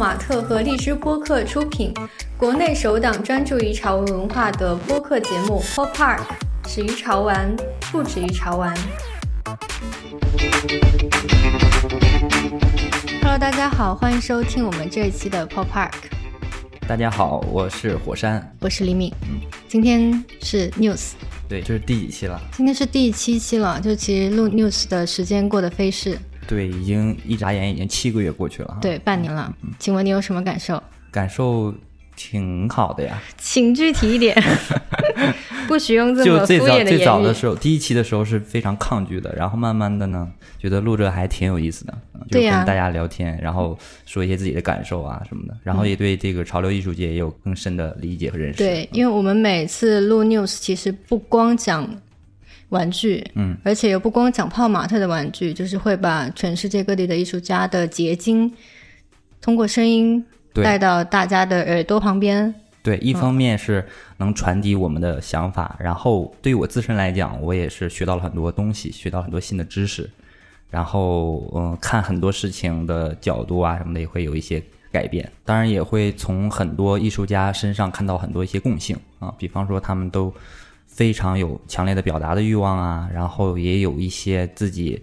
马特和荔枝播客出品，国内首档专注于潮文文化的播客节目《Pop Park》，始于潮玩，不止于潮玩。Hello，大家好，欢迎收听我们这一期的 Pop Park。大家好，我是火山，我是李敏。今天是 News，对，这是第几期了？今天是第七期了。就其实录 News 的时间过得飞逝，对，已经一眨眼已经七个月过去了。对，半年了。请问你有什么感受？感受。挺好的呀，请具体一点，不许用这么敷衍的最早的时候，第一期的时候是非常抗拒的，然后慢慢的呢，觉得录着还挺有意思的，就跟大家聊天，然后说一些自己的感受啊什么的，然后也对这个潮流艺术界也有更深的理解和认识。对，因为我们每次录 news，其实不光讲玩具，嗯，而且又不光讲泡玛特的玩具，就是会把全世界各地的艺术家的结晶通过声音。带到大家的耳朵旁边。对，一方面是能传递我们的想法，然后对于我自身来讲，我也是学到了很多东西，学到很多新的知识，然后嗯，看很多事情的角度啊什么的也会有一些改变。当然，也会从很多艺术家身上看到很多一些共性啊，比方说他们都非常有强烈的表达的欲望啊，然后也有一些自己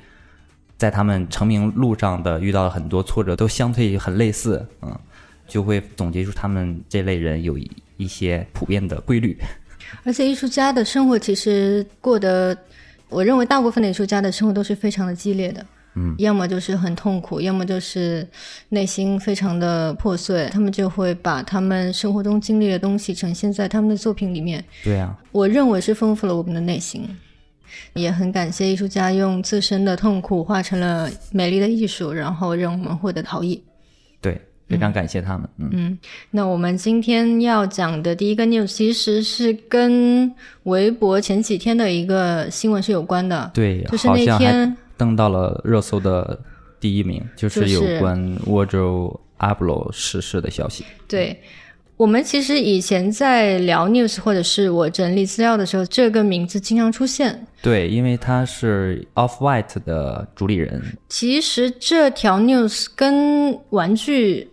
在他们成名路上的遇到了很多挫折，都相对很类似，嗯。就会总结出他们这类人有一些普遍的规律，而且艺术家的生活其实过得，我认为大部分的艺术家的生活都是非常的激烈的，嗯，要么就是很痛苦，要么就是内心非常的破碎，他们就会把他们生活中经历的东西呈现在他们的作品里面。对啊，我认为是丰富了我们的内心，也很感谢艺术家用自身的痛苦化成了美丽的艺术，然后让我们获得陶艺。对。非常感谢他们。嗯，那我们今天要讲的第一个 news 其实是跟微博前几天的一个新闻是有关的。对，就是那天登到了热搜的第一名，就是有关沃州阿布罗逝世的消息。对。我们其实以前在聊 news 或者是我整理资料的时候，这个名字经常出现。对，因为他是 Off White 的主理人。其实这条 news 跟玩具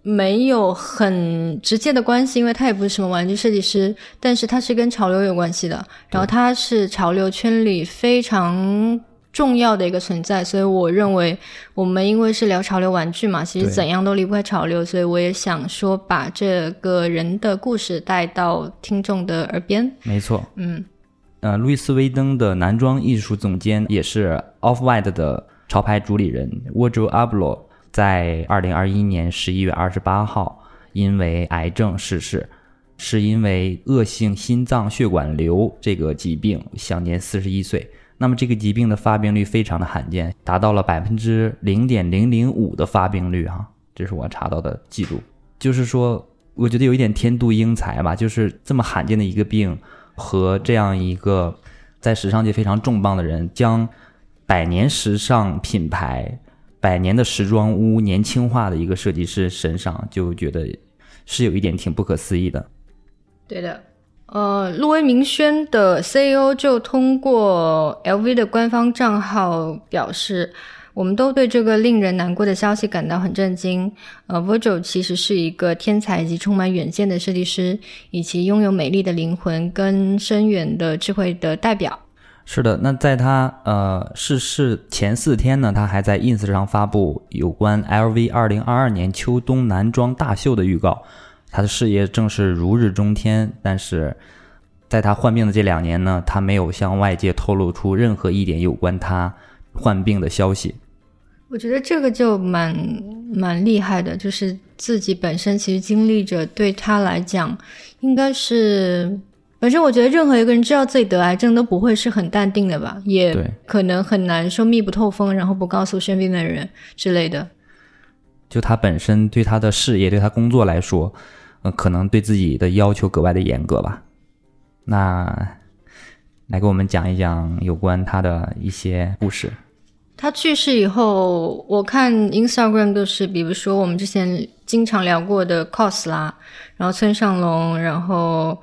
没有很直接的关系，因为他也不是什么玩具设计师，但是他是跟潮流有关系的。然后他是潮流圈里非常。重要的一个存在，所以我认为我们因为是聊潮流玩具嘛，其实怎样都离不开潮流，所以我也想说把这个人的故事带到听众的耳边。没错，嗯，呃，路易斯威登的男装艺术总监，也是 Off White 的潮牌主理人，Wardro Abloh，，在二零二一年十一月二十八号因为癌症逝世，是因为恶性心脏血管瘤这个疾病，享年四十一岁。那么这个疾病的发病率非常的罕见，达到了百分之零点零零五的发病率哈，这是我查到的记录。就是说，我觉得有一点天妒英才吧，就是这么罕见的一个病，和这样一个在时尚界非常重磅的人，将百年时尚品牌、百年的时装屋年轻化的一个设计师身上，就觉得是有一点挺不可思议的。对的。呃，路威明轩的 CEO 就通过 LV 的官方账号表示，我们都对这个令人难过的消息感到很震惊。呃，Virgil 其实是一个天才以及充满远见的设计师，以及拥有美丽的灵魂跟深远的智慧的代表。是的，那在他呃逝世前四天呢，他还在 Ins 上发布有关 LV 二零二二年秋冬男装大秀的预告。他的事业正是如日中天，但是在他患病的这两年呢，他没有向外界透露出任何一点有关他患病的消息。我觉得这个就蛮蛮厉害的，就是自己本身其实经历着，对他来讲，应该是，反正我觉得任何一个人知道自己得癌症都不会是很淡定的吧，也可能很难说密不透风，然后不告诉身边的人之类的。就他本身对他的事业，对他工作来说。呃，可能对自己的要求格外的严格吧。那来给我们讲一讲有关他的一些故事。他去世以后，我看 Instagram 都是，比如说我们之前经常聊过的 Cos 啦，然后村上隆，然后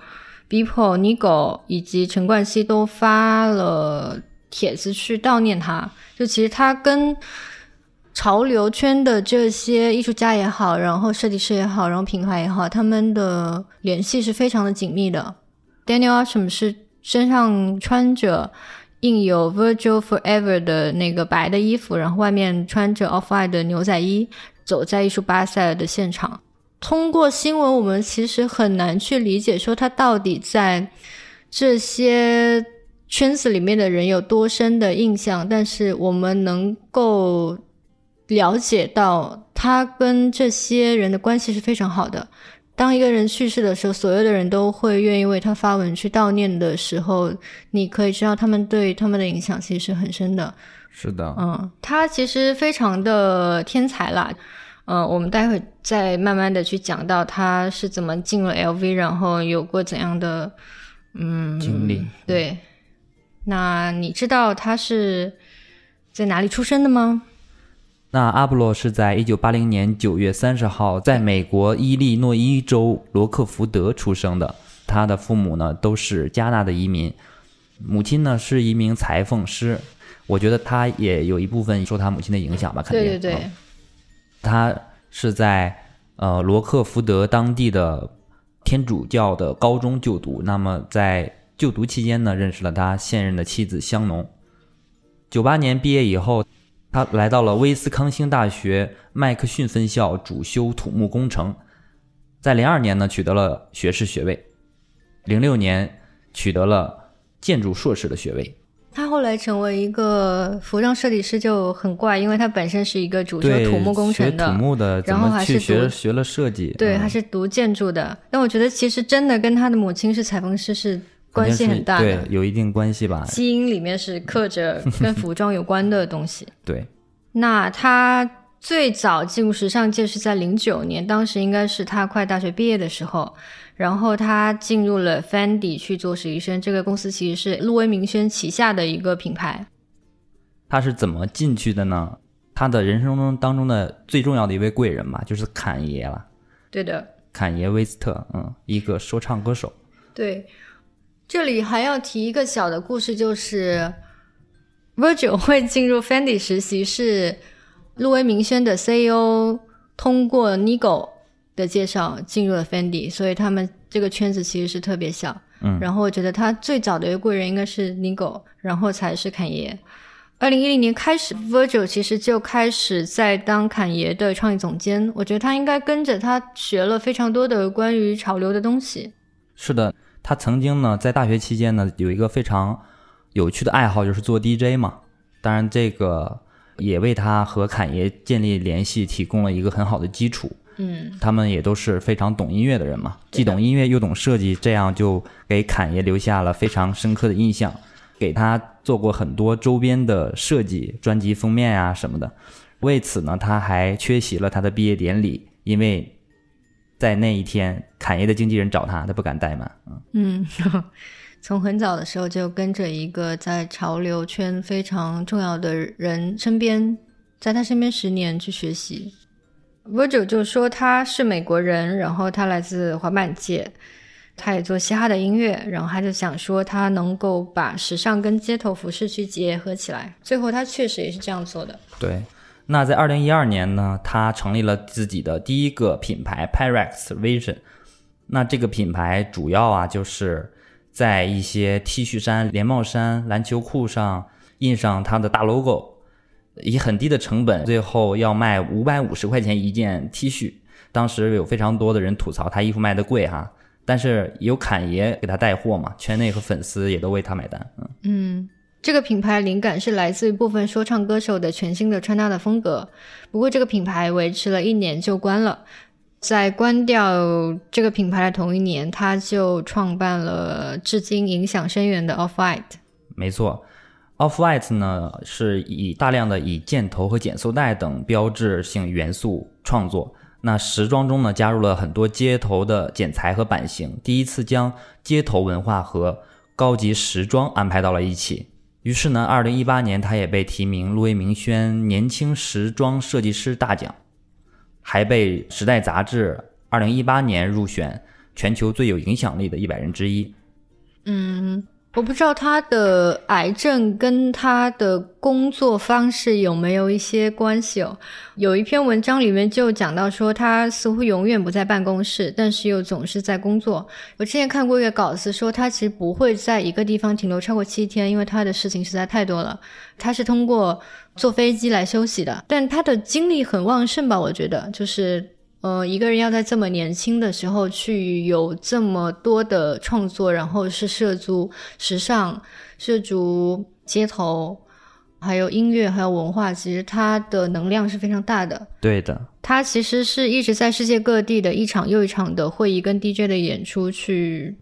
Bipo、Nigo 以及陈冠希都发了帖子去悼念他。就其实他跟潮流圈的这些艺术家也好，然后设计师也好，然后品牌也好，他们的联系是非常的紧密的。Daniel Arsham 是身上穿着印有 Virgil Forever 的那个白的衣服，然后外面穿着 Off White 的牛仔衣，走在艺术巴塞的现场。通过新闻，我们其实很难去理解说他到底在这些圈子里面的人有多深的印象，但是我们能够。了解到他跟这些人的关系是非常好的。当一个人去世的时候，所有的人都会愿意为他发文去悼念的时候，你可以知道他们对他们的影响其实是很深的。是的，嗯，他其实非常的天才啦。嗯，我们待会再慢慢的去讲到他是怎么进了 LV，然后有过怎样的嗯经历。对，那你知道他是在哪里出生的吗？那阿布罗是在一九八零年九月三十号在美国伊利诺伊州罗克福德出生的。他的父母呢都是加拿大的移民，母亲呢是一名裁缝师。我觉得他也有一部分受他母亲的影响吧，肯定。对对对。他是在呃罗克福德当地的天主教的高中就读。那么在就读期间呢，认识了他现任的妻子香农。九八年毕业以后。他来到了威斯康星大学麦克逊分校，主修土木工程。在零二年呢，取得了学士学位；零六年取得了建筑硕士的学位。他后来成为一个服装设计师就很怪，因为他本身是一个主修土木工程的，土木的，然后还是学学了设计，对，还是读建筑的。但我觉得其实真的跟他的母亲是裁缝师是。关系很大，对，有一定关系吧。基因里面是刻着 跟服装有关的东西。对，那他最早进入时尚界是在零九年，当时应该是他快大学毕业的时候，然后他进入了 Fendi 去做实习生。这个公司其实是路威明轩旗下的一个品牌。他是怎么进去的呢？他的人生中当中的最重要的一位贵人嘛，就是侃爷了。对的，侃爷威斯特，嗯，一个说唱歌手。对。这里还要提一个小的故事，就是 Virgil 会进入 Fendi 实习，是路威明轩的 CEO 通过 Nigo 的介绍进入了 Fendi，所以他们这个圈子其实是特别小。嗯，然后我觉得他最早的一个贵人应该是 Nigo，然后才是侃爷。二零一零年开始，Virgil 其实就开始在当侃爷的创意总监。我觉得他应该跟着他学了非常多的关于潮流的东西。是的。他曾经呢，在大学期间呢，有一个非常有趣的爱好，就是做 DJ 嘛。当然，这个也为他和侃爷建立联系提供了一个很好的基础。嗯，他们也都是非常懂音乐的人嘛，既懂音乐又懂设计，这样就给侃爷留下了非常深刻的印象，给他做过很多周边的设计、专辑封面啊什么的。为此呢，他还缺席了他的毕业典礼，因为。在那一天，侃爷的经纪人找他，他不敢怠慢。嗯，从很早的时候就跟着一个在潮流圈非常重要的人身边，在他身边十年去学习。Virgil 就说他是美国人，然后他来自滑板界，他也做嘻哈的音乐，然后他就想说他能够把时尚跟街头服饰去结合起来。最后他确实也是这样做的。对。那在二零一二年呢，他成立了自己的第一个品牌 Pyrex Vision。那这个品牌主要啊，就是在一些 T 恤衫、连帽衫、篮球裤上印上他的大 logo，以很低的成本，最后要卖五百五十块钱一件 T 恤。当时有非常多的人吐槽他衣服卖的贵哈，但是有侃爷给他带货嘛，圈内和粉丝也都为他买单。嗯嗯。这个品牌灵感是来自于部分说唱歌手的全新的穿搭的风格，不过这个品牌维持了一年就关了。在关掉这个品牌的同一年，他就创办了至今影响深远的 Off White。没错，Off White 呢是以大量的以箭头和减速带等标志性元素创作。那时装中呢加入了很多街头的剪裁和版型，第一次将街头文化和高级时装安排到了一起。于是呢，二零一八年，他也被提名路威明轩年轻时装设计师大奖，还被《时代》杂志二零一八年入选全球最有影响力的一百人之一。嗯，我不知道他的癌症跟他的工作方式有没有一些关系哦。有一篇文章里面就讲到说，他似乎永远不在办公室，但是又总是在工作。我之前看过一个稿子说，他其实不会在一个地方停留超过七天，因为他的事情实在太多了。他是通过坐飞机来休息的，但他的精力很旺盛吧？我觉得就是。呃，一个人要在这么年轻的时候去有这么多的创作，然后是涉足时尚、涉足街头，还有音乐，还有文化，其实他的能量是非常大的。对的，他其实是一直在世界各地的一场又一场的会议跟 DJ 的演出去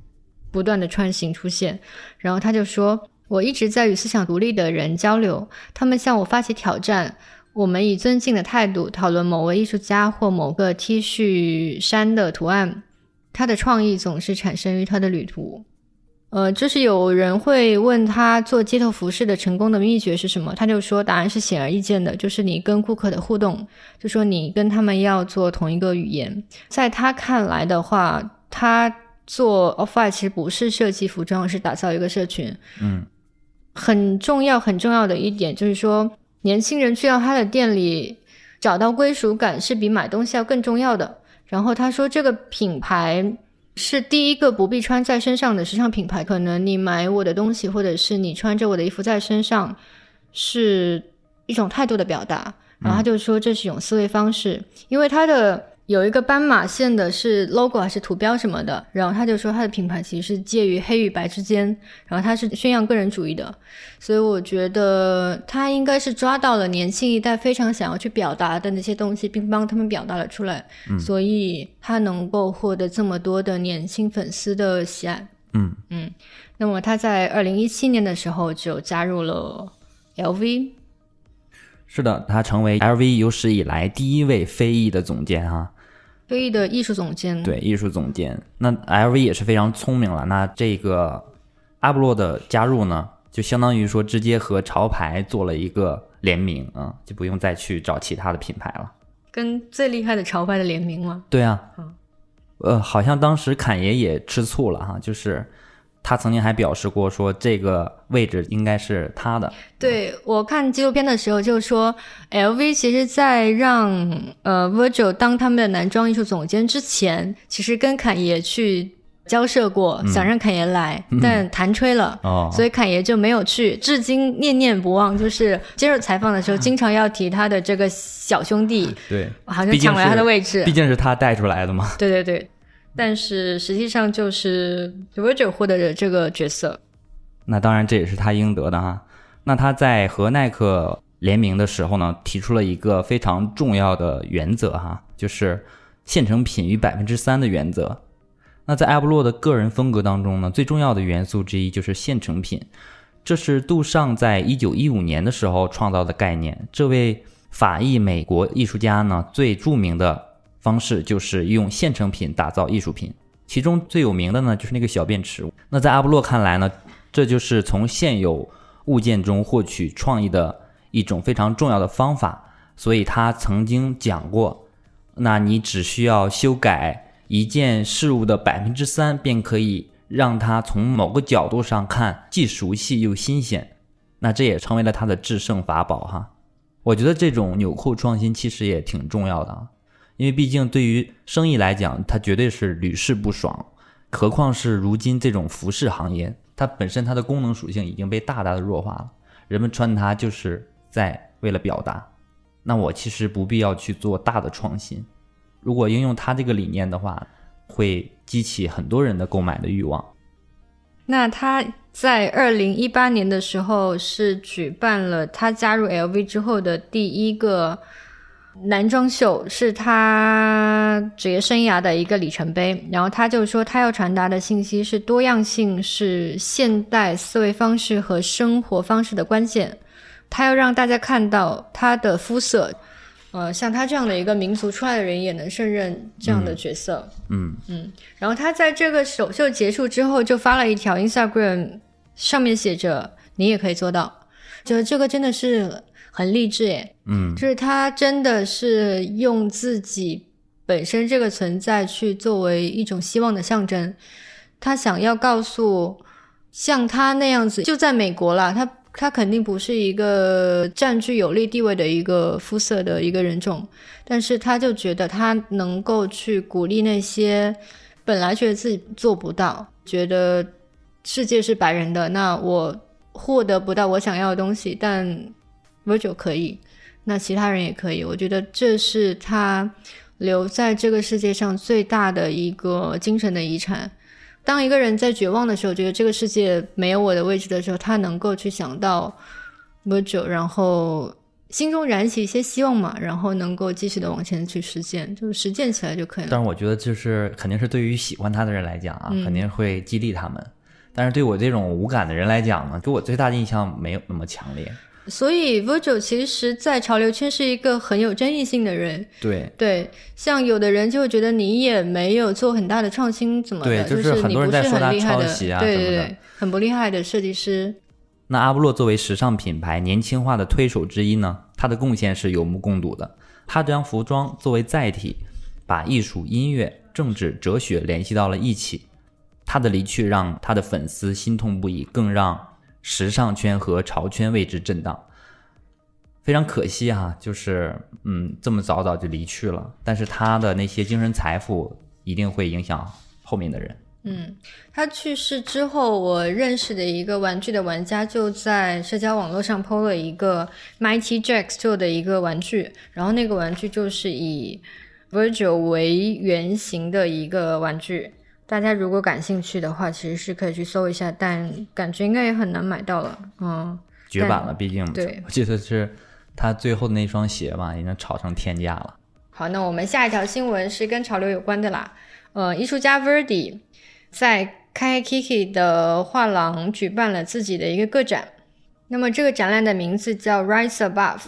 不断的穿行出现，然后他就说：“我一直在与思想独立的人交流，他们向我发起挑战。”我们以尊敬的态度讨论某位艺术家或某个 T 恤衫的图案，他的创意总是产生于他的旅途。呃，就是有人会问他做街头服饰的成功的秘诀是什么，他就说答案是显而易见的，就是你跟顾客的互动，就说你跟他们要做同一个语言。在他看来的话，他做 Off-White 其实不是设计服装，是打造一个社群。嗯，很重要很重要的一点就是说。年轻人去到他的店里找到归属感是比买东西要更重要的。然后他说，这个品牌是第一个不必穿在身上的时尚品牌。可能你买我的东西，或者是你穿着我的衣服在身上，是一种态度的表达。然后他就说，这是一种思维方式，因为他的。有一个斑马线的是 logo 还是图标什么的，然后他就说他的品牌其实是介于黑与白之间，然后他是宣扬个人主义的，所以我觉得他应该是抓到了年轻一代非常想要去表达的那些东西，并帮他们表达了出来，所以他能够获得这么多的年轻粉丝的喜爱。嗯嗯，那么他在二零一七年的时候就加入了 LV。是的，他成为 LV 有史以来第一位非裔的总监哈。非裔的艺术总监，对艺术总监，那 LV 也是非常聪明了。那这个阿布洛的加入呢，就相当于说直接和潮牌做了一个联名啊，就不用再去找其他的品牌了。跟最厉害的潮牌的联名吗？对啊，嗯，呃，好像当时侃爷也吃醋了哈，就是。他曾经还表示过，说这个位置应该是他的。对我看纪录片的时候，就说 LV 其实，在让呃 Virgil 当他们的男装艺术总监之前，其实跟侃爷去交涉过，想让侃爷来，但弹吹了，所以侃爷就没有去，至今念念不忘。就是接受采访的时候，经常要提他的这个小兄弟，对，好像抢了他的位置，毕竟是他带出来的嘛。对对对。但是实际上就是 Virgil 获得的这个角色，那当然这也是他应得的哈。那他在和耐克联名的时候呢，提出了一个非常重要的原则哈，就是现成品与百分之三的原则。那在阿布洛的个人风格当中呢，最重要的元素之一就是现成品，这是杜尚在一九一五年的时候创造的概念。这位法裔美国艺术家呢，最著名的。方式就是用现成品打造艺术品，其中最有名的呢就是那个小便池。那在阿布洛看来呢，这就是从现有物件中获取创意的一种非常重要的方法。所以他曾经讲过，那你只需要修改一件事物的百分之三，便可以让它从某个角度上看既熟悉又新鲜。那这也成为了他的制胜法宝哈。我觉得这种纽扣创新其实也挺重要的啊。因为毕竟对于生意来讲，它绝对是屡试不爽，何况是如今这种服饰行业，它本身它的功能属性已经被大大的弱化了，人们穿它就是在为了表达。那我其实不必要去做大的创新，如果应用它这个理念的话，会激起很多人的购买的欲望。那他在二零一八年的时候是举办了他加入 LV 之后的第一个。男装秀是他职业生涯的一个里程碑，然后他就说他要传达的信息是多样性是现代思维方式和生活方式的关键，他要让大家看到他的肤色，呃，像他这样的一个民族出来的人也能胜任这样的角色，嗯。嗯，然后他在这个首秀结束之后就发了一条 Instagram，上面写着你也可以做到，就这个真的是。很励志诶，嗯，就是他真的是用自己本身这个存在去作为一种希望的象征，他想要告诉像他那样子，就在美国啦，他他肯定不是一个占据有利地位的一个肤色的一个人种，但是他就觉得他能够去鼓励那些本来觉得自己做不到，觉得世界是白人的，那我获得不到我想要的东西，但 Virgil 可以，那其他人也可以。我觉得这是他留在这个世界上最大的一个精神的遗产。当一个人在绝望的时候，觉得这个世界没有我的位置的时候，他能够去想到 Virgil，然后心中燃起一些希望嘛，然后能够继续的往前去实践，就是实践起来就可以了。但是我觉得就是肯定是对于喜欢他的人来讲啊，嗯肯定会激励他们。但是对我这种无感的人来讲呢，给我最大的印象没有那么强烈。所以 Virgil 其实，在潮流圈是一个很有争议性的人。对对，像有的人就会觉得你也没有做很大的创新，怎么的，对就是很你不是多人在说他很厉害的，抄袭啊对对对，很不厉害的设计师。那阿波洛作为时尚品牌年轻化的推手之一呢，他的贡献是有目共睹的。他将服装作为载体，把艺术、音乐、政治、哲学联系到了一起。他的离去让他的粉丝心痛不已，更让时尚圈和潮圈为之震荡。非常可惜哈、就是嗯，这么早早就离去了。但是他的那些精神财富一定会影响后面的人。嗯，他去世之后，我认识的一个玩具的玩家就在社交网络上 PO 了一个 Mighty Jacks 做的一个玩具，然后那个玩具就是以 Virgil 为原型的一个玩具。大家如果感兴趣的话，其实是可以去搜一下，但感觉应该也很难买到了。嗯，绝版了，毕竟对我记得是他最后的那双鞋吧，已经炒成天价了。好，那我们下一条新闻是跟潮流有关的啦。呃，艺术家 Verdi 在开 Kiki 的画廊举办了自己的一个个展，那么这个展览的名字叫 Rise Above。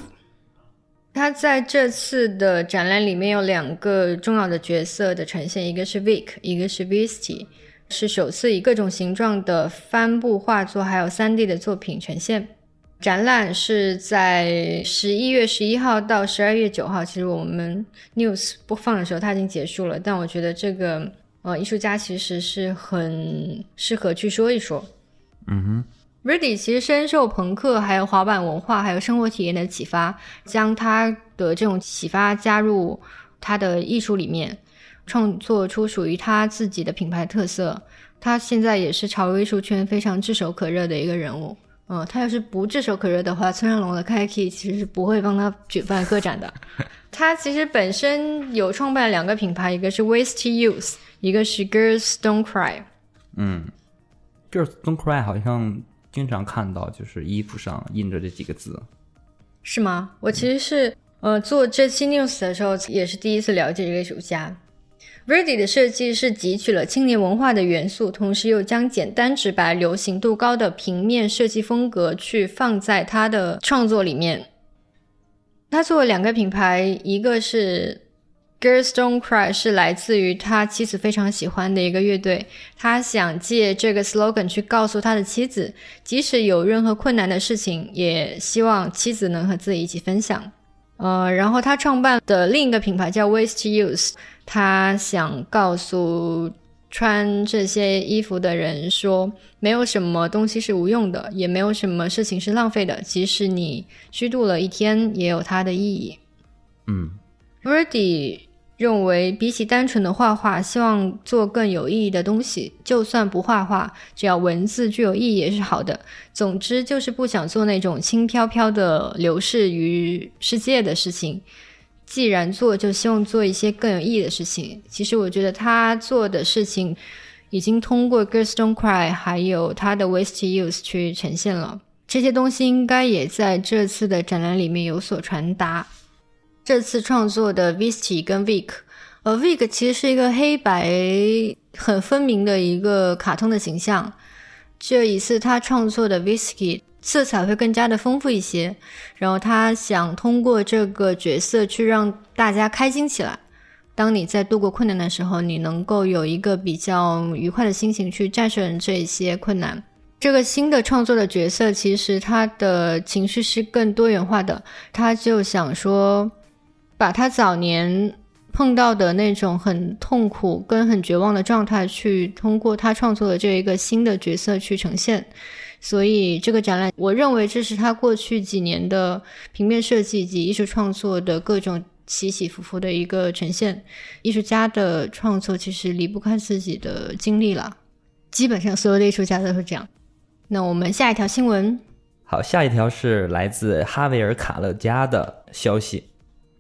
他在这次的展览里面有两个重要的角色的呈现，一个是 Vic，一个是 Visty，是首次以各种形状的帆布画作还有 3D 的作品呈现。展览是在十一月十一号到十二月九号。其实我们 news 播放的时候它已经结束了，但我觉得这个呃艺术家其实是很适合去说一说。嗯哼。Rudy 其实深受朋克、还有滑板文化、还有生活体验的启发，将他的这种启发加入他的艺术里面，创作出属于他自己的品牌特色。他现在也是潮流艺术圈非常炙手可热的一个人物。嗯，他要是不炙手可热的话，村上龙的 Kiki 其实是不会帮他举办个展的。他其实本身有创办两个品牌，一个是 Wasty Youth，一个是 Girls Don't Cry。嗯，Girls Don't Cry 好像经常看到，就是衣服上印着这几个字。是吗？我其实是呃做这期 news 的时候，也是第一次了解这个艺术家。Verdi 的设计是汲取了青年文化的元素，同时又将简单直白、流行度高的平面设计风格去放在他的创作里面。他做了两个品牌，一个是 Girls Don't Cry，是来自于他妻子非常喜欢的一个乐队。他想借这个 slogan 去告诉他的妻子，即使有任何困难的事情，也希望妻子能和自己一起分享。呃，然后他创办的另一个品牌叫 Waste Use，他想告诉穿这些衣服的人说，没有什么东西是无用的，也没有什么事情是浪费的，即使你虚度了一天，也有它的意义。嗯 Verdi 认为，比起单纯的画画，希望做更有意义的东西。就算不画画，只要文字具有意义也是好的。总之，就是不想做那种轻飘飘的流逝于世界的事情。既然做，就希望做一些更有意义的事情。其实，我觉得他做的事情已经通过 Girls Don't Cry 还有他的 Waste Use 去呈现了。这些东西应该也在这次的展览里面有所传达。这次创作的 Visty 跟 Vic，呃，Vic 其实是一个黑白很分明的一个卡通的形象。这一次他创作的 Whisky 色彩会更加的丰富一些，然后他想通过这个角色去让大家开心起来。当你在度过困难的时候，你能够有一个比较愉快的心情去战胜这些困难。这个新的创作的角色，其实他的情绪是更多元化的。他就想说，把他早年碰到的那种很痛苦跟很绝望的状态，去通过他创作的这一个新的角色去呈现。所以这个展览，我认为这是他过去几年的平面设计及艺术创作的各种起起伏伏的一个呈现。艺术家的创作其实离不开自己的经历了，基本上所有的艺术家都是这样。那我们下一条新闻，好，下一条是来自哈维尔·卡勒加的消息。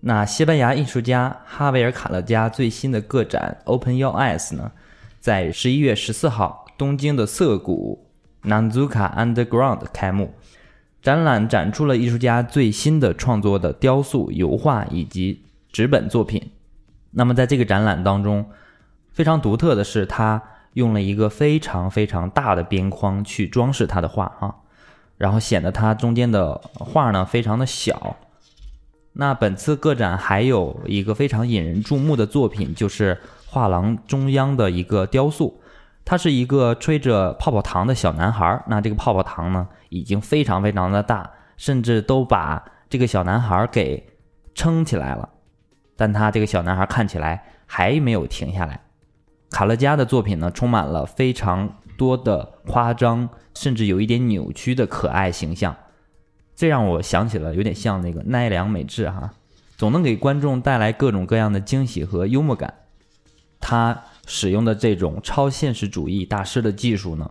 那西班牙艺术家哈维尔·卡勒加最新的个展 Open Your Eyes 呢，在十一月十四号东京的涩谷 Nanzuka Underground 开幕。展览展出了艺术家最新的创作的雕塑、油画以及纸本作品。那么在这个展览当中，非常独特的是，他用了一个非常非常大的边框去装饰他的画啊，然后显得他中间的画呢非常的小。那本次个展还有一个非常引人注目的作品，就是画廊中央的一个雕塑，它是一个吹着泡泡糖的小男孩。那这个泡泡糖呢，已经非常非常的大，甚至都把这个小男孩给撑起来了。但他这个小男孩看起来还没有停下来。卡勒加的作品呢，充满了非常多的夸张，甚至有一点扭曲的可爱形象。这让我想起了有点像那个奈良美智哈，总能给观众带来各种各样的惊喜和幽默感。他使用的这种超现实主义大师的技术呢，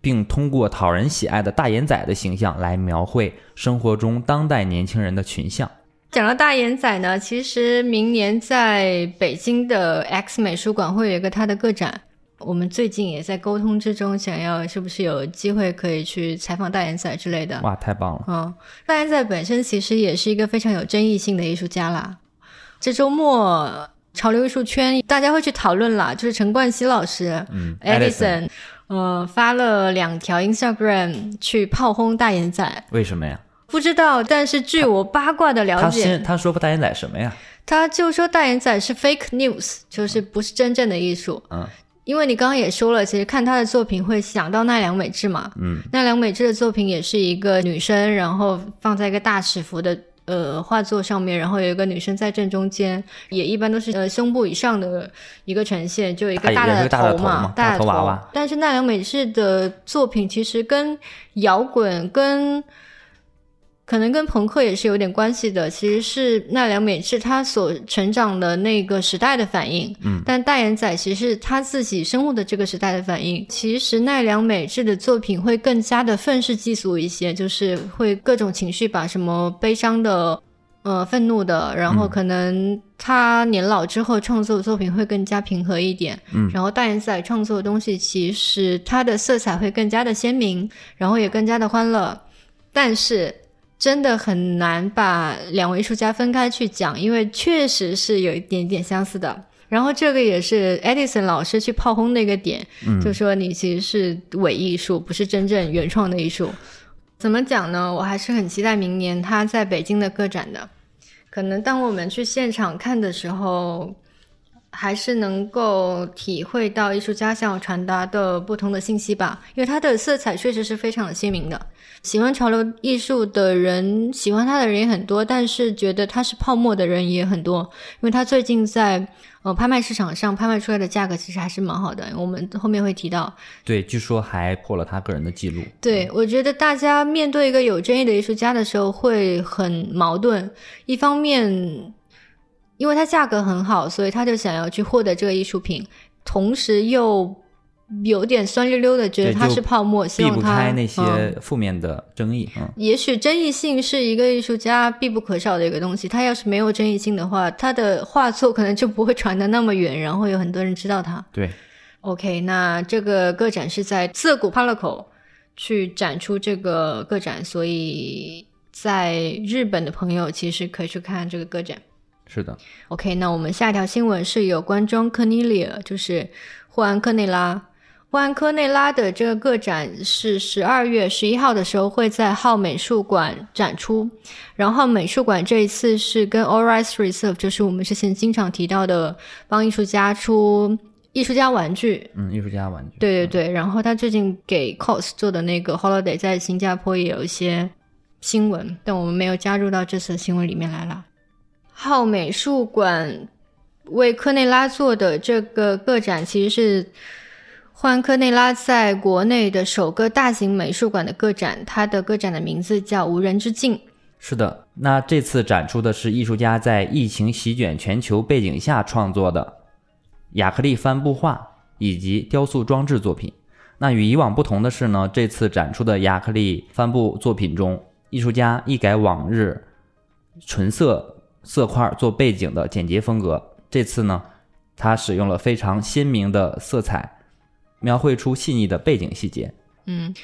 并通过讨人喜爱的大眼仔的形象来描绘生活中当代年轻人的群像。讲到大眼仔呢，其实明年在北京的 X 美术馆会有一个他的个展。我们最近也在沟通之中，想要是不是有机会可以去采访大眼仔之类的。哇，太棒了！嗯，大眼仔本身其实也是一个非常有争议性的艺术家啦。这周末潮流艺术圈大家会去讨论啦，就是陈冠希老师，嗯，Edison，呃，发了两条 Instagram 去炮轰大眼仔。为什么呀？不知道，但是据我八卦的了解，他先他说大眼仔什么呀？他就说大眼仔是 fake news，就是不是真正的艺术。嗯。因为你刚刚也说了，其实看他的作品会想到奈良美智嘛。嗯，奈良美智的作品也是一个女生，然后放在一个大尺幅的呃画作上面，然后有一个女生在正中间，也一般都是呃胸部以上的一个呈现，就一个大的头嘛，大的头娃娃。但是奈良美智的作品其实跟摇滚跟。可能跟朋克也是有点关系的，其实是奈良美智他所成长的那个时代的反应。嗯，但大眼仔其实是他自己生活的这个时代的反应。其实奈良美智的作品会更加的愤世嫉俗一些，就是会各种情绪把什么悲伤的、呃愤怒的，然后可能他年老之后创作的作品会更加平和一点。嗯，然后大眼仔创作的东西其实它的色彩会更加的鲜明，然后也更加的欢乐，但是。真的很难把两位艺术家分开去讲，因为确实是有一点点相似的。然后这个也是 Edison 老师去炮轰的一个点，就说你其实是伪艺术，不是真正原创的艺术。怎么讲呢？我还是很期待明年他在北京的个展的。可能当我们去现场看的时候。还是能够体会到艺术家想要传达的不同的信息吧，因为它的色彩确实是非常的鲜明的。喜欢潮流艺术的人，喜欢他的人也很多，但是觉得他是泡沫的人也很多，因为他最近在呃拍卖市场上拍卖出来的价格其实还是蛮好的。我们后面会提到，对，据说还破了他个人的记录。对，我觉得大家面对一个有争议的艺术家的时候会很矛盾，一方面。因为它价格很好，所以他就想要去获得这个艺术品，同时又有点酸溜溜的觉得它是泡沫，希望它避不开那些负面的争议。嗯，也许争议性是一个艺术家必不可少的一个东西。他要是没有争议性的话，他的画作可能就不会传得那么远，然后有很多人知道他。对，OK，那这个个展是在涩谷 Palaco 去展出这个个展，所以在日本的朋友其实可以去看这个个展。是的，OK，那我们下一条新闻是有关 John Cornelia，就是霍安克内拉。霍安科内拉的这个个展是十二月十一号的时候会在浩美术馆展出。然后美术馆这一次是跟 All r i g h t Reserve，就是我们之前经常提到的帮艺术家出艺术家玩具。嗯，艺术家玩具。对对对，然后他最近给 COS 做的那个 Holiday 在新加坡也有一些新闻，但我们没有加入到这次新闻里面来了。浩美术馆为科内拉做的这个个展，其实是霍安科内拉在国内的首个大型美术馆的个展。它的个展的名字叫《无人之境》。是的，那这次展出的是艺术家在疫情席卷全球背景下创作的亚克力帆布画以及雕塑装置作品。那与以往不同的是呢，这次展出的亚克力帆布作品中，艺术家一改往日纯色色块做背景的简洁风格，这次呢，他使用了非常鲜明的色彩，描绘出细腻的背景细节。嗯，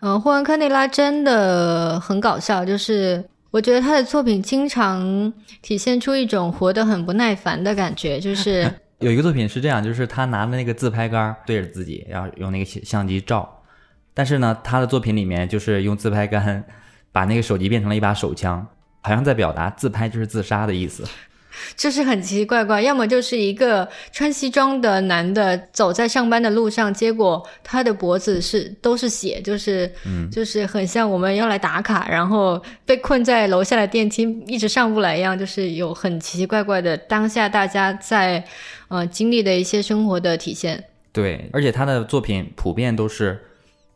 呃，霍恩科内拉真的很搞笑，就是我觉得他的作品经常体现出一种活得很不耐烦的感觉，就是 有一个作品是这样，就是他拿着那个自拍杆对着自己，然后用那个相机照，但是呢，他的作品里面就是用自拍杆 把那个手机变成了一把手枪，好像在表达自拍就是自杀的意思。就是很奇奇怪怪，要么就是一个穿西装的男的走在上班的路上，结果他的脖子是都是血，就是嗯，就是很像我们要来打卡，然后被困在楼下的电梯一直上不来一样，就是有很奇奇怪怪的当下大家在呃经历的一些生活的体现。对，而且他的作品普遍都是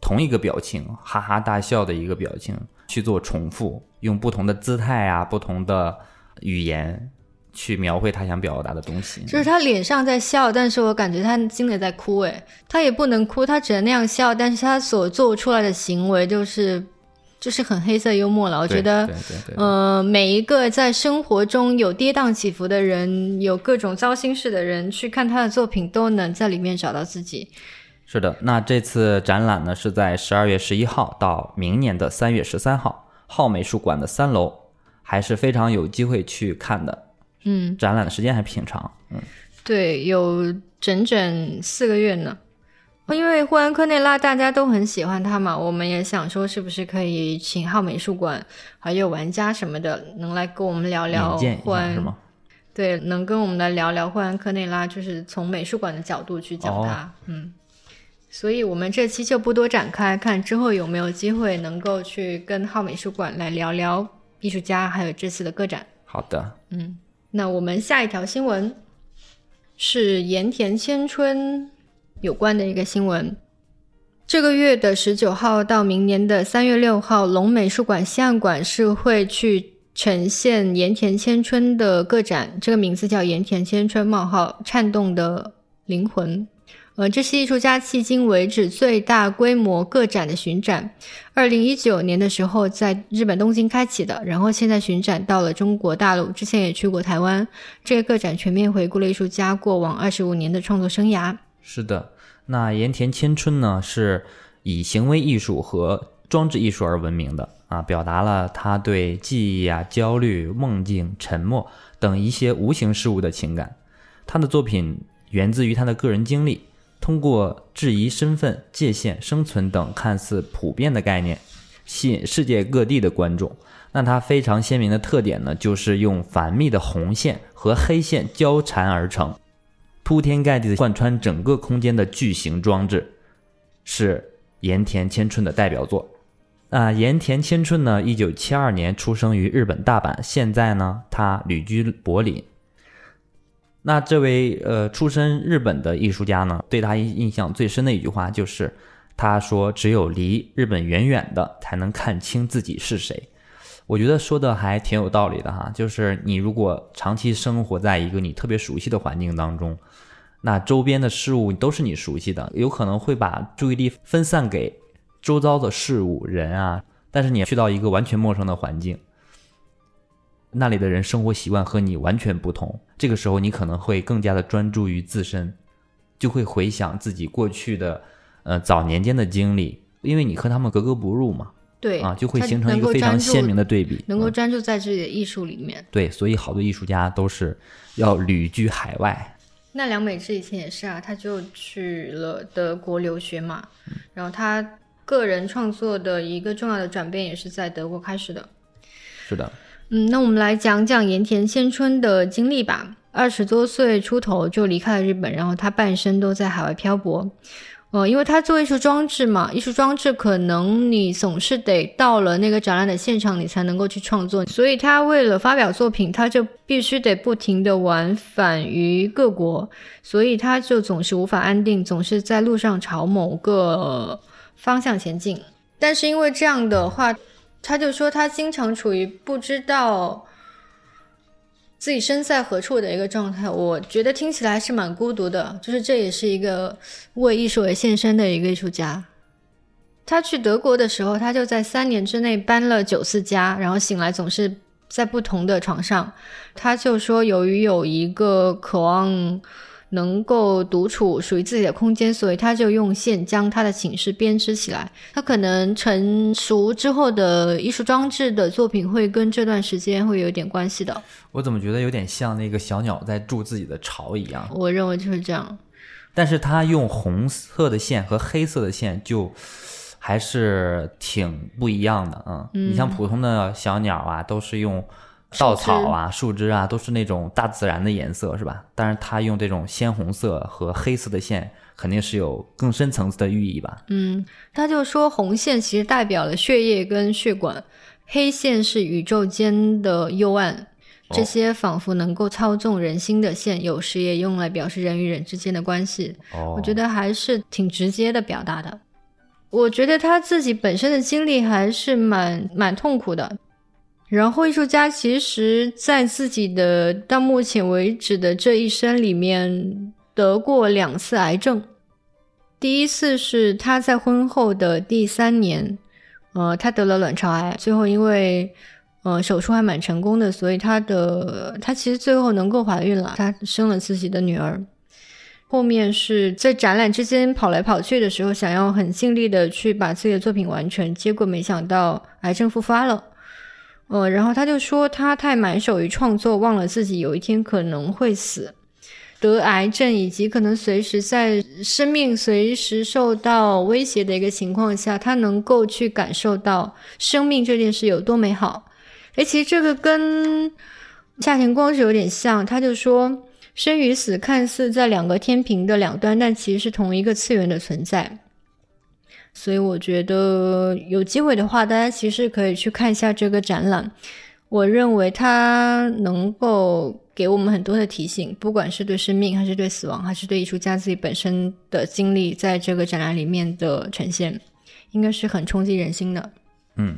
同一个表情，哈哈大笑的一个表情去做重复，用不同的姿态啊，不同的语言。去描绘他想表达的东西，就是他脸上在笑，但是我感觉他心里在哭。诶，他也不能哭，他只能那样笑，但是他所做出来的行为就是就是很黑色幽默了。我觉得，呃，每一个在生活中有跌宕起伏的人，有各种糟心事的人，去看他的作品，都能在里面找到自己。是的，那这次展览呢，是在十二月十一号到明年的三月十三号，浩美术馆的三楼，还是非常有机会去看的。嗯，展览的时间还挺长，嗯，对，有整整四个月呢。因为霍安科内拉大家都很喜欢他嘛，我们也想说是不是可以请浩美术馆还有玩家什么的能来跟我们聊聊霍安，对，能跟我们来聊聊霍安科内拉，就是从美术馆的角度去讲他，嗯。所以我们这期就不多展开，看之后有没有机会能够去跟浩美术馆来聊聊艺术家还有这次的个展。好的，嗯。那我们下一条新闻是盐田千春有关的一个新闻。这个月的十九号到明年的三月六号，龙美术馆西岸馆是会去呈现盐田千春的个展，这个名字叫盐田千春冒号颤动的灵魂。呃，这是艺术家迄今为止最大规模个展的巡展，二零一九年的时候在日本东京开启的，然后现在巡展到了中国大陆，之前也去过台湾。这个个展全面回顾了艺术家过往二十五年的创作生涯。是的，那盐田千春呢，是以行为艺术和装置艺术而闻名的啊，表达了他对记忆啊、焦虑、梦境、沉默等一些无形事物的情感。他的作品源自于他的个人经历。通过质疑身份界限、生存等看似普遍的概念，吸引世界各地的观众。那它非常鲜明的特点呢，就是用繁密的红线和黑线交缠而成，铺天盖地的贯穿整个空间的巨型装置，是盐田千春的代表作。啊，盐田千春呢，一九七二年出生于日本大阪，现在呢，他旅居柏林。那这位呃出身日本的艺术家呢，对他印象最深的一句话就是，他说：“只有离日本远远的，才能看清自己是谁。”我觉得说的还挺有道理的哈。就是你如果长期生活在一个你特别熟悉的环境当中，那周边的事物都是你熟悉的，有可能会把注意力分散给周遭的事物人啊。但是你去到一个完全陌生的环境。那里的人生活习惯和你完全不同，这个时候你可能会更加的专注于自身，就会回想自己过去的，呃早年间的经历，因为你和他们格格不入嘛，对啊，就会形成一个非常鲜明的对比，能够专注在自己的艺术里面。对，所以好多艺术家都是要旅居海外。那梁美智以前也是啊，他就去了德国留学嘛，然后他个人创作的一个重要的转变也是在德国开始的。是的。嗯，那我们来讲讲盐田千春的经历吧。二十多岁出头就离开了日本，然后他半生都在海外漂泊。呃，因为他做艺术装置嘛，艺术装置可能你总是得到了那个展览的现场，你才能够去创作。所以他为了发表作品，他就必须得不停的往返于各国，所以他就总是无法安定，总是在路上朝某个方向前进。但是因为这样的话，他就说他经常处于不知道。自己身在何处的一个状态，我觉得听起来是蛮孤独的。就是这也是一个为艺术而献身的一个艺术家。他去德国的时候，他就在三年之内搬了九次家，然后醒来总是在不同的床上。他就说，由于有一个渴望。能够独处属于自己的空间，所以他就用线将他的寝室编织起来。他可能成熟之后的艺术装置的作品会跟这段时间会有点关系的。我怎么觉得有点像那个小鸟在筑自己的巢一样？我认为就是这样。但是他用红色的线和黑色的线就还是挺不一样的嗯，你像普通的小鸟啊，都是用。稻草啊，树枝啊，都是那种大自然的颜色，是吧？但是他用这种鲜红色和黑色的线，肯定是有更深层次的寓意吧？嗯，他就说红线其实代表了血液跟血管，黑线是宇宙间的幽暗，这些仿佛能够操纵人心的线，有时也用来表示人与人之间的关系。哦，我觉得还是挺直接的表达的。我觉得他自己本身的经历还是蛮蛮痛苦的。然后，艺术家其实，在自己的到目前为止的这一生里面，得过两次癌症。第一次是他在婚后的第三年，呃，他得了卵巢癌，最后因为，呃，手术还蛮成功的，所以他的他其实最后能够怀孕了，他生了自己的女儿。后面是在展览之间跑来跑去的时候，想要很尽力的去把自己的作品完成，结果没想到癌症复发了。呃，然后他就说他太埋首于创作，忘了自己有一天可能会死，得癌症，以及可能随时在生命随时受到威胁的一个情况下，他能够去感受到生命这件事有多美好。诶，其实这个跟夏田光是有点像，他就说生与死看似在两个天平的两端，但其实是同一个次元的存在。所以我觉得有机会的话，大家其实可以去看一下这个展览。我认为它能够给我们很多的提醒，不管是对生命，还是对死亡，还是对艺术家自己本身的经历，在这个展览里面的呈现，应该是很冲击人心的。嗯，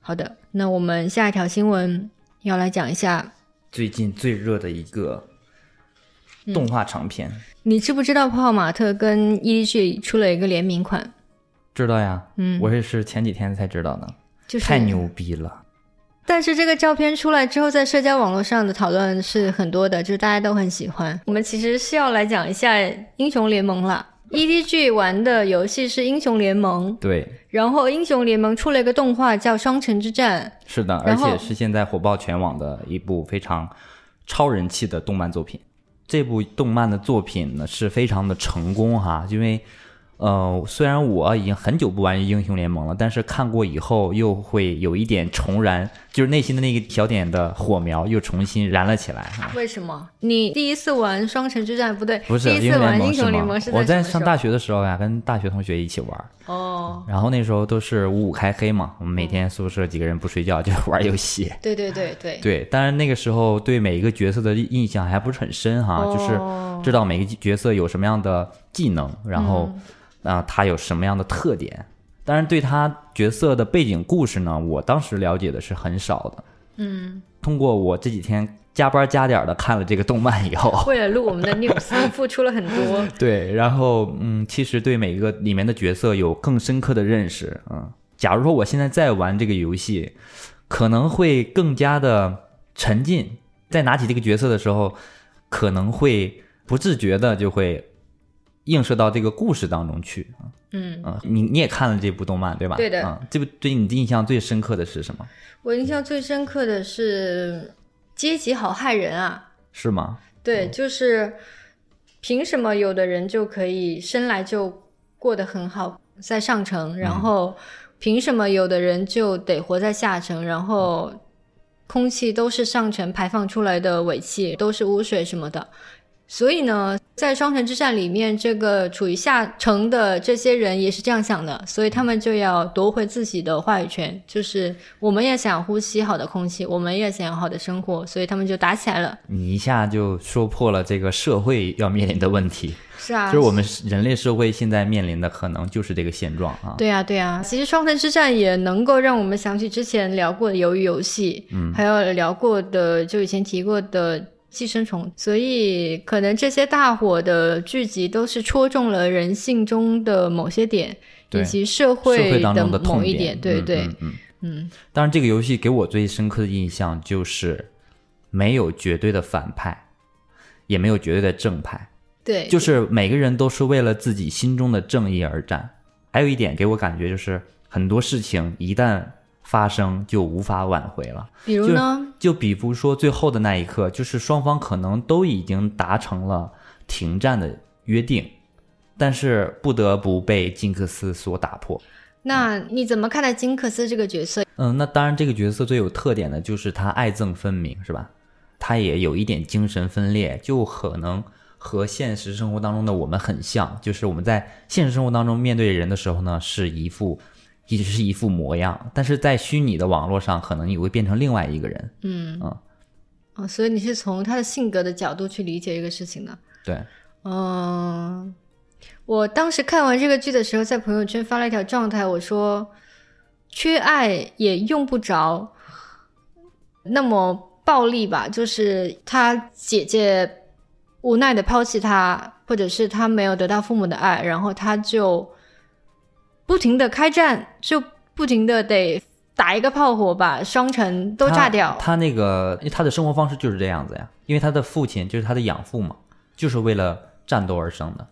好的，那我们下一条新闻要来讲一下最近最热的一个动画长片。你知不知道泡泡玛特跟 EDG 出了一个联名款？知道呀，嗯，我也是前几天才知道的，就是太牛逼了。但是这个照片出来之后，在社交网络上的讨论是很多的，就是大家都很喜欢。我们其实是要来讲一下英雄联盟了。EDG 玩的游戏是英雄联盟，对。然后英雄联盟出了一个动画叫《双城之战》，是的，而且是现在火爆全网的一部非常超人气的动漫作品。这部动漫的作品呢是非常的成功哈，因为。呃，虽然我已经很久不玩英雄联盟了，但是看过以后又会有一点重燃，就是内心的那个小点的火苗又重新燃了起来。为什么？你第一次玩双城之战不对，不是第一次玩英雄联盟是我在上大学的时候呀，跟大学同学一起玩。哦。然后那时候都是五五开黑嘛，我们每天宿舍几个人不睡觉就 玩游戏。对对对对。对，但是那个时候对每一个角色的印象还不是很深哈，就是知道每个角色有什么样的技能，然后。啊，他有什么样的特点？当然，对他角色的背景故事呢，我当时了解的是很少的。嗯，通过我这几天加班加点的看了这个动漫以后，为了录我们的 news，付出了很多。对，然后嗯，其实对每一个里面的角色有更深刻的认识。嗯，假如说我现在在玩这个游戏，可能会更加的沉浸，在拿起这个角色的时候，可能会不自觉的就会。映射到这个故事当中去嗯啊，你你也看了这部动漫对吧？对的，啊，这部对你的印象最深刻的是什么？我印象最深刻的是阶级好害人啊！是吗？对，就是凭什么有的人就可以生来就过得很好，在上层，然后凭什么有的人就得活在下层，然后空气都是上层排放出来的尾气，都是污水什么的。所以呢，在双城之战里面，这个处于下城的这些人也是这样想的，所以他们就要夺回自己的话语权，就是我们也想呼吸好的空气，我们也想要好的生活，所以他们就打起来了。你一下就说破了这个社会要面临的问题，是啊，就是我们人类社会现在面临的可能就是这个现状啊。对啊，对啊，其实双城之战也能够让我们想起之前聊过的鱿鱼游戏，嗯，还有聊过的就以前提过的。寄生虫，所以可能这些大火的剧集都是戳中了人性中的某些点，以及社会的某一点。对对，嗯嗯。当然，这个游戏给我最深刻的印象就是没有绝对的反派，也没有绝对的正派。对，就是每个人都是为了自己心中的正义而战。还有一点给我感觉就是很多事情一旦。发生就无法挽回了。比如呢？就比如说最后的那一刻，就是双方可能都已经达成了停战的约定，但是不得不被金克斯所打破。那你怎么看待金克斯这个角色？嗯，那当然，这个角色最有特点的就是他爱憎分明，是吧？他也有一点精神分裂，就可能和现实生活当中的我们很像，就是我们在现实生活当中面对人的时候呢，是一副。一直是一副模样，但是在虚拟的网络上，可能你会变成另外一个人。嗯嗯，哦，所以你是从他的性格的角度去理解这个事情的。对，嗯，我当时看完这个剧的时候，在朋友圈发了一条状态，我说：缺爱也用不着那么暴力吧，就是他姐姐无奈的抛弃他，或者是他没有得到父母的爱，然后他就。不停的开战，就不停的得打一个炮火，把双城都炸掉。他那个他的生活方式就是这样子呀，因为他的父亲就是他的养父嘛，就是为了战斗而生的。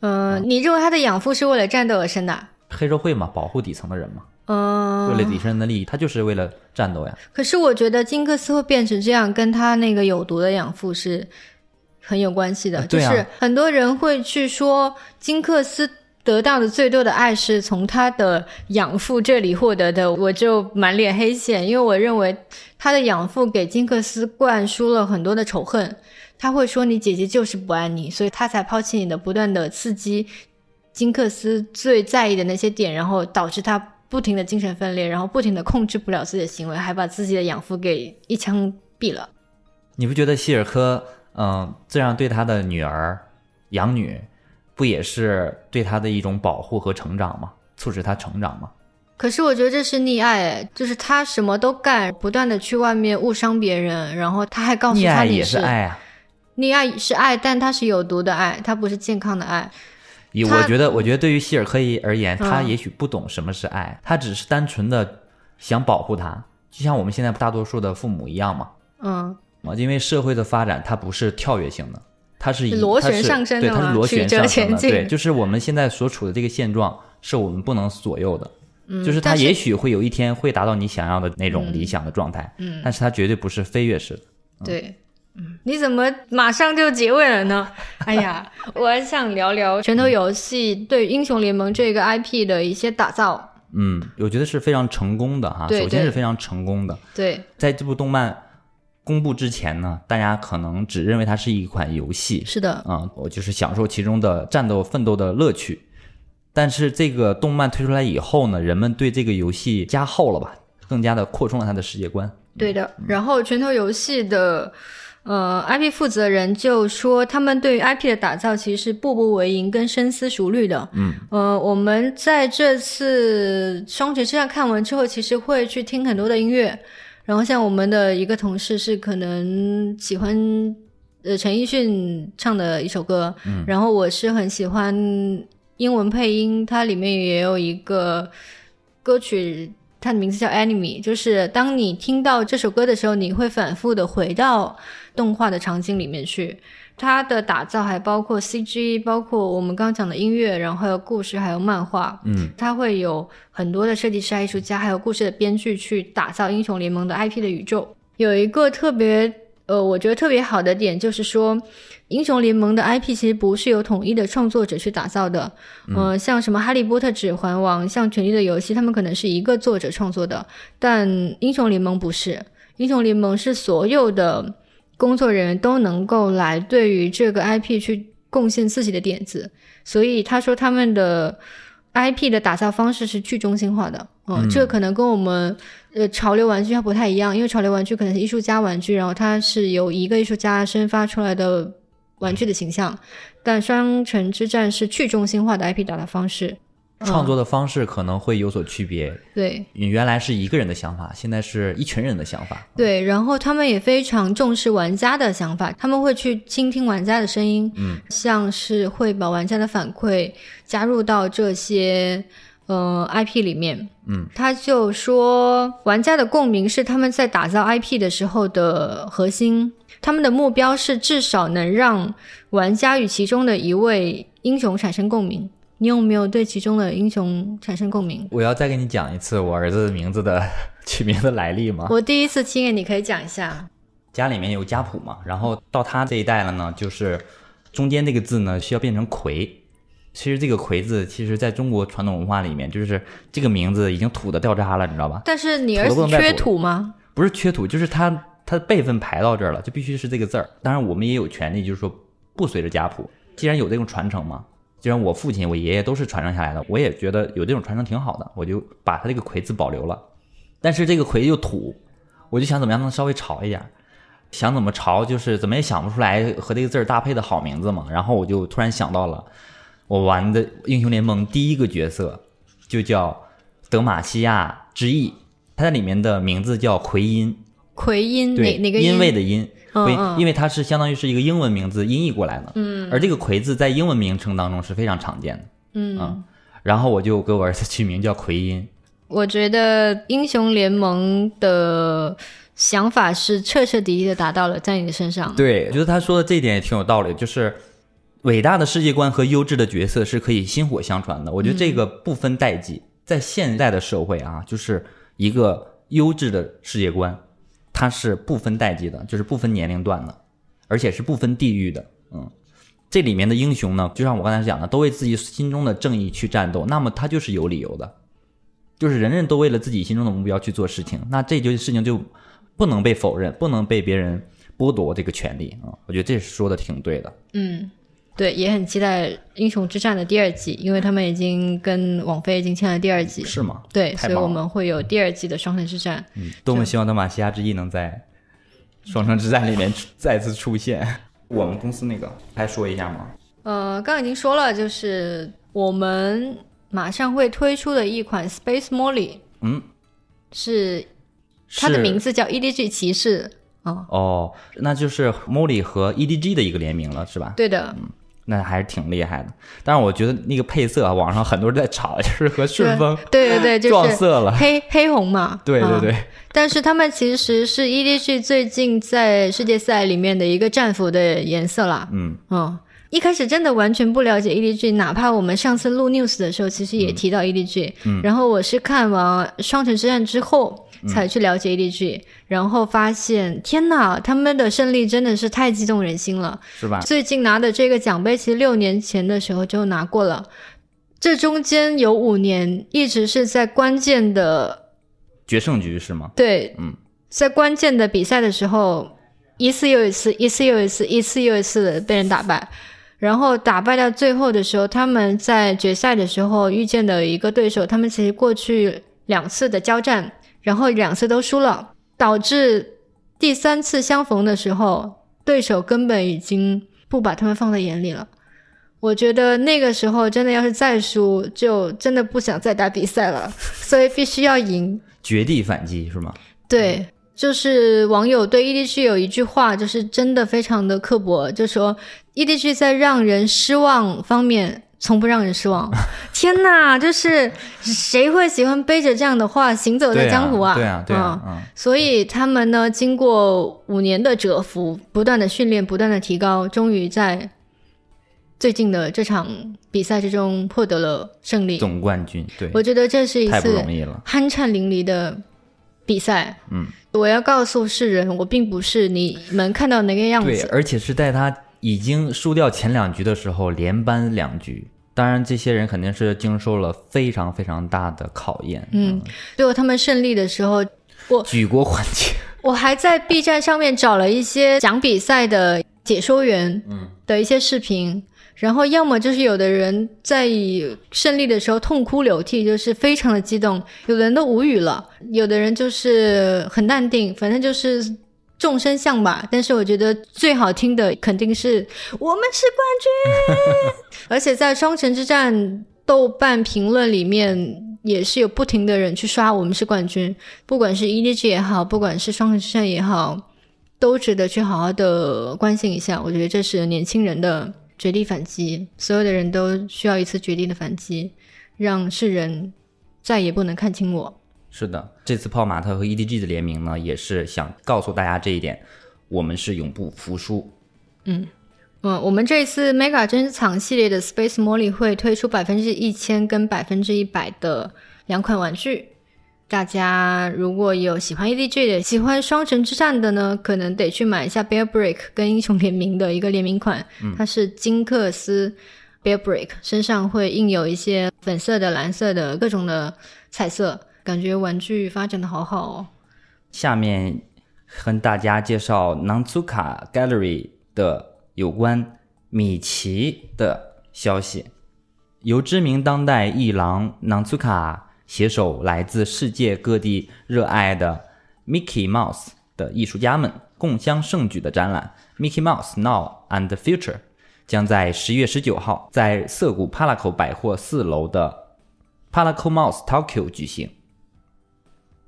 嗯，你认为他的养父是为了战斗而生的？黑社会嘛，保护底层的人嘛。嗯，为了底层人的利益，他就是为了战斗呀。可是我觉得金克斯会变成这样，跟他那个有毒的养父是很有关系的。就是很多人会去说金克斯。得到的最多的爱是从他的养父这里获得的，我就满脸黑线，因为我认为他的养父给金克斯灌输了很多的仇恨，他会说你姐姐就是不爱你，所以他才抛弃你的，不断的刺激金克斯最在意的那些点，然后导致他不停的精神分裂，然后不停的控制不了自己的行为，还把自己的养父给一枪毙了。你不觉得希尔科嗯这样对他的女儿养女？不也是对他的一种保护和成长吗？促使他成长吗？可是我觉得这是溺爱，就是他什么都干，不断的去外面误伤别人，然后他还告诉他你是爱啊，溺爱是爱，但它是有毒的爱，它不是健康的爱。我觉得，我觉得对于希尔科伊而言，他也许不懂什么是爱，他只是单纯的想保护他，就像我们现在大多数的父母一样嘛。嗯，因为社会的发展它不是跳跃性的。它是以螺旋上升的，对，它是螺旋上升的，对，就是我们现在所处的这个现状是我们不能左右的，嗯，就是它也许会有一天会达到你想要的那种理想的状态，嗯，但是它绝对不是飞跃式的，对，嗯，你怎么马上就结尾了呢？哎呀，我还想聊聊拳头游戏对英雄联盟这个 IP 的一些打造，嗯，我觉得是非常成功的哈，首先是非常成功的，对，在这部动漫。公布之前呢，大家可能只认为它是一款游戏，是的，啊，我就是享受其中的战斗奋斗的乐趣。但是这个动漫推出来以后呢，人们对这个游戏加厚了吧，更加的扩充了它的世界观。对的，然后拳头游戏的呃 IP 负责人就说，他们对于 IP 的打造其实是步步为营跟深思熟虑的。嗯，呃，我们在这次双节之战看完之后，其实会去听很多的音乐。然后像我们的一个同事是可能喜欢呃陈奕迅唱的一首歌，嗯，然后我是很喜欢英文配音，它里面也有一个歌曲，它的名字叫《Enemy》，就是当你听到这首歌的时候，你会反复的回到动画的场景里面去。它的打造还包括 CG，包括我们刚刚讲的音乐，然后还有故事，还有漫画。嗯，它会有很多的设计师、艺术家，还有故事的编剧去打造英雄联盟的 IP 的宇宙。有一个特别呃，我觉得特别好的点就是说，英雄联盟的 IP 其实不是由统一的创作者去打造的。嗯，像什么《哈利波特》《指环王》、像《权力的游戏》，他们可能是一个作者创作的，但英雄联盟不是。英雄联盟是所有的。工作人员都能够来对于这个 IP 去贡献自己的点子，所以他说他们的 IP 的打造方式是去中心化的。嗯，这个可能跟我们呃潮流玩具它不太一样，因为潮流玩具可能是艺术家玩具，然后它是由一个艺术家生发出来的玩具的形象，但双城之战是去中心化的 IP 打造方式。创作的方式可能会有所区别。对你原来是一个人的想法，现在是一群人的想法。对，然后他们也非常重视玩家的想法，他们会去倾听玩家的声音，嗯，像是会把玩家的反馈加入到这些呃 IP 里面。嗯，他就说玩家的共鸣是他们在打造 IP 的时候的核心，他们的目标是至少能让玩家与其中的一位英雄产生共鸣。你有没有对其中的英雄产生共鸣？我要再给你讲一次我儿子名字的 取名的来历吗？我第一次听，你可以讲一下。家里面有家谱嘛，然后到他这一代了呢，就是中间这个字呢需要变成魁。其实这个魁字，其实在中国传统文化里面，就是这个名字已经土的掉渣了，你知道吧？但是你儿子缺土吗？不是缺土，就是他他辈分排到这儿了，就必须是这个字儿。当然，我们也有权利，就是说不随着家谱。既然有这种传承嘛。既然我父亲、我爷爷都是传承下来的，我也觉得有这种传承挺好的，我就把他这个“魁”字保留了。但是这个“魁”又土，我就想怎么样能稍微潮一点，想怎么潮就是怎么也想不出来和这个字儿搭配的好名字嘛。然后我就突然想到了，我玩的英雄联盟第一个角色就叫德玛西亚之翼，他在里面的名字叫奎因，奎因哪哪个因为的因。奎，因为它是相当于是一个英文名字音译过来的，嗯，而这个奎字在英文名称当中是非常常见的，嗯，然后我就给我儿子取名叫奎因。我觉得英雄联盟的想法是彻彻底底的达到了在你的身上。对，我觉得他说的这一点也挺有道理，就是伟大的世界观和优质的角色是可以薪火相传的。我觉得这个不分代际，在现在的社会啊，就是一个优质的世界观。它是不分代际的，就是不分年龄段的，而且是不分地域的。嗯，这里面的英雄呢，就像我刚才讲的，都为自己心中的正义去战斗，那么他就是有理由的，就是人人都为了自己心中的目标去做事情，那这就事情就不能被否认，不能被别人剥夺这个权利啊。我觉得这是说的挺对的。嗯。对，也很期待《英雄之战》的第二季，因为他们已经跟网飞已经签了第二季。是吗？对，所以我们会有第二季的《双城之战》。嗯，多么希望德玛西亚之翼能在《双城之战》里面再次出现。我们公司那个还说一下吗？呃，刚刚已经说了，就是我们马上会推出的一款 Space Molly。嗯，是它的名字叫 EDG 骑士。哦哦，那就是 Molly 和 EDG 的一个联名了，是吧？对的。嗯。那还是挺厉害的，但是我觉得那个配色啊，网上很多人在吵，就是和顺丰对对对，就是撞色了，黑黑红嘛。对对对。但是他们其实是 EDG 最近在世界赛里面的一个战服的颜色啦。嗯嗯，一开始真的完全不了解 EDG，哪怕我们上次录 news 的时候，其实也提到 EDG。嗯。然后我是看完双城之战之后。才去了解 EDG，然后发现天呐，他们的胜利真的是太激动人心了，是吧？最近拿的这个奖杯，其实六年前的时候就拿过了，这中间有五年一直是在关键的决胜局，是吗？对，嗯，在关键的比赛的时候，一次又一次，一次又一次，一次又一次的被人打败，然后打败到最后的时候，他们在决赛的时候遇见的一个对手，他们其实过去两次的交战。然后两次都输了，导致第三次相逢的时候，对手根本已经不把他们放在眼里了。我觉得那个时候真的要是再输，就真的不想再打比赛了，所以必须要赢，绝地反击是吗？对，就是网友对 EDG 有一句话，就是真的非常的刻薄，就说 EDG 在让人失望方面。从不让人失望。天哪，就是谁会喜欢背着这样的话行走在江湖啊？对啊，对啊，所以他们呢，经过五年的蛰伏，不断的训练，不断的提高，终于在最近的这场比赛之中获得了胜利，总冠军。对，我觉得这是一次酣畅淋漓的比赛。嗯，我要告诉世人，我并不是你们看到那个样子。对，而且是在他已经输掉前两局的时候，连扳两局。当然，这些人肯定是经受了非常非常大的考验。嗯，最后他们胜利的时候，我举国欢庆。我还在 B 站上面找了一些讲比赛的解说员嗯的一些视频，然后要么就是有的人在以胜利的时候痛哭流涕，就是非常的激动；有的人都无语了，有的人就是很淡定，反正就是众生相吧。但是我觉得最好听的肯定是我们是冠军，而且在双城之战豆瓣评论里面。也是有不停的人去刷我们是冠军，不管是 EDG 也好，不管是双城之战也好，都值得去好好的关心一下。我觉得这是年轻人的绝地反击，所有的人都需要一次绝地的反击，让世人再也不能看清我。是的，这次泡玛特和 EDG 的联名呢，也是想告诉大家这一点，我们是永不服输。嗯，嗯，我们这次 Mega 珍藏系列的 Space Molly 会推出百分之一千跟百分之一百的两款玩具。大家如果有喜欢 EDG 的、喜欢双城之战的呢，可能得去买一下 Bear Break 跟英雄联名的一个联名款，它是金克斯 Bear Break，身上会印有一些粉色的、蓝色的各种的彩色，感觉玩具发展的好好哦。下面跟大家介绍 Nanzuka Gallery 的有关米奇的消息。由知名当代艺廊 Nanzuka 携手来自世界各地热爱的 Mickey Mouse 的艺术家们共襄盛举的展览 Mickey Mouse Now and Future 将在十月十九号在涩谷 Palaco 百货四楼的 Palaco Mouse Tokyo 举行。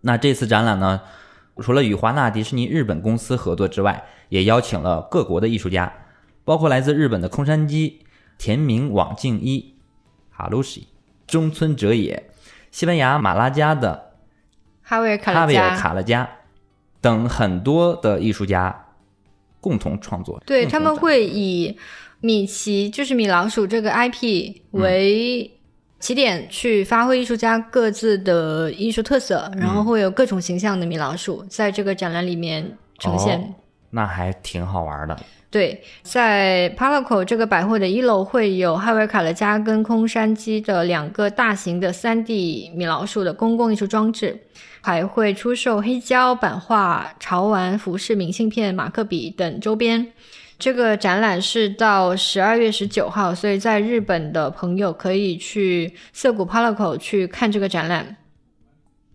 那这次展览呢，除了与华纳迪士尼日本公司合作之外，也邀请了各国的艺术家，包括来自日本的空山基、田明网静一、哈鲁西、中村哲也、西班牙马拉加的哈维尔卡哈维尔勒加，卡勒加等很多的艺术家共同创作。对他们会以米奇就是米老鼠这个 IP 为起点，去发挥艺术家各自的艺术特色，然后会有各种形象的米老鼠在这个展览里面呈现。哦那还挺好玩的。对，在 Palaco 这个百货的一楼会有哈维卡勒加跟空山基的两个大型的 3D 米老鼠的公共艺术装置，还会出售黑胶、版画、潮玩、服饰、明信片、马克笔等周边。这个展览是到十二月十九号，所以在日本的朋友可以去涩谷 Palaco 去看这个展览。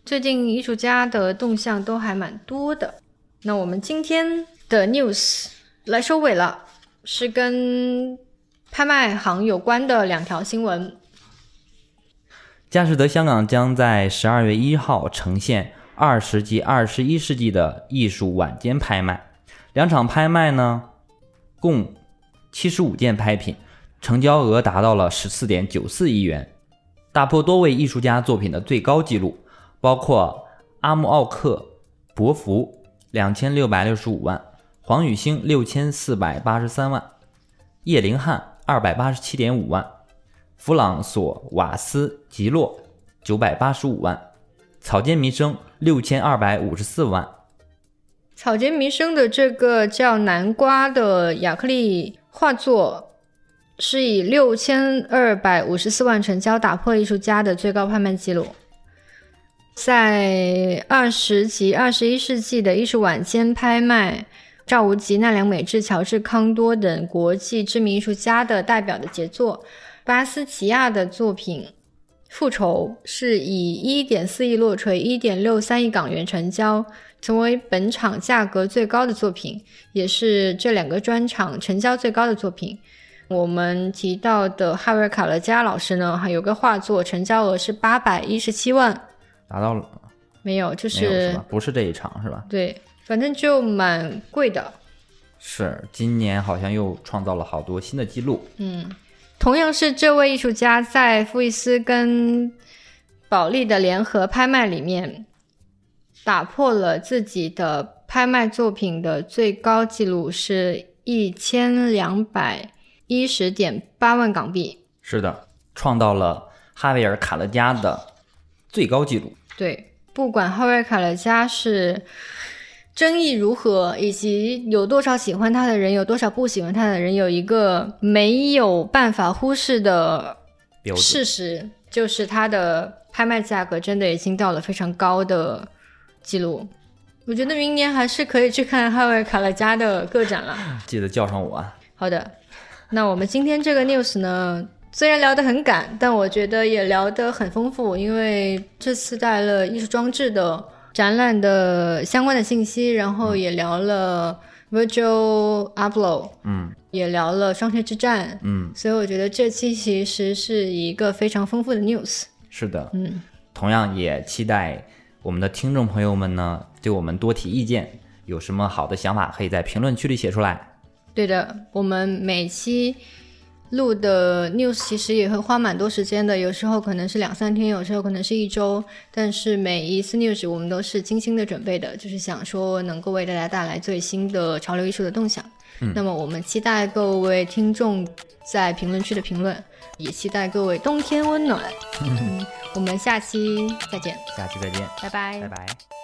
最近艺术家的动向都还蛮多的。那我们今天的 news 来收尾了，是跟拍卖行有关的两条新闻。佳士得香港将在十二月一号呈现二十及二十一世纪的艺术晚间拍卖，两场拍卖呢，共七十五件拍品，成交额达到了十四点九四亿元，打破多位艺术家作品的最高纪录，包括阿穆奥克、伯福两千六百六十五万，黄宇星六千四百八十三万，叶灵汉二百八十七点五万。弗朗索瓦斯吉洛九百八十五万，草间弥生六千二百五十四万。草间弥生的这个叫南瓜的亚克力画作，是以六千二百五十四万成交，打破艺术家的最高拍卖记录。在二十及二十一世纪的艺术晚间拍卖，赵无极、奈良美智、乔治康多等国际知名艺术家的代表的杰作。巴斯奇亚的作品《复仇》是以一点四亿落锤、一点六三亿港元成交，成为本场价格最高的作品，也是这两个专场成交最高的作品。我们提到的哈维尔卡勒加老师呢，还有个画作成交额是八百一十七万，达到了没有，就是是？不是这一场是吧？对，反正就蛮贵的。是，今年好像又创造了好多新的记录。嗯同样是这位艺术家在富艺斯跟保利的联合拍卖里面，打破了自己的拍卖作品的最高纪录，是一千两百一十点八万港币。是的，创造了哈维尔卡勒加的最高纪录。对，不管哈维尔卡勒加是争议如何，以及有多少喜欢他的人，有多少不喜欢他的人，有一个没有办法忽视的事实，就是他的拍卖价格真的已经到了非常高的记录。我觉得明年还是可以去看哈维·卡勒加的个展了。记得叫上我啊。好的，那我们今天这个 news 呢，虽然聊得很赶，但我觉得也聊得很丰富，因为这次带了艺术装置的展览的相关的信息，然后也聊了 Virgil Abloh，嗯也聊了双城之战，嗯，所以我觉得这期其实是一个非常丰富的 news。是的。嗯，同样也期待我们的听众朋友们呢，对我们多提意见，有什么好的想法，可以在评论区里写出来。对的，我们每期录的 news 其实也会花蛮多时间的，有时候可能是两三天，有时候可能是一周，但是每一次 news 我们都是精心的准备的，就是想说能够为大家带来最新的潮流艺术的动向。嗯那么我们期待各位听众在评论区的评论，也期待各位冬天温暖。嗯，我们下期再见，下期再见，拜拜。拜拜。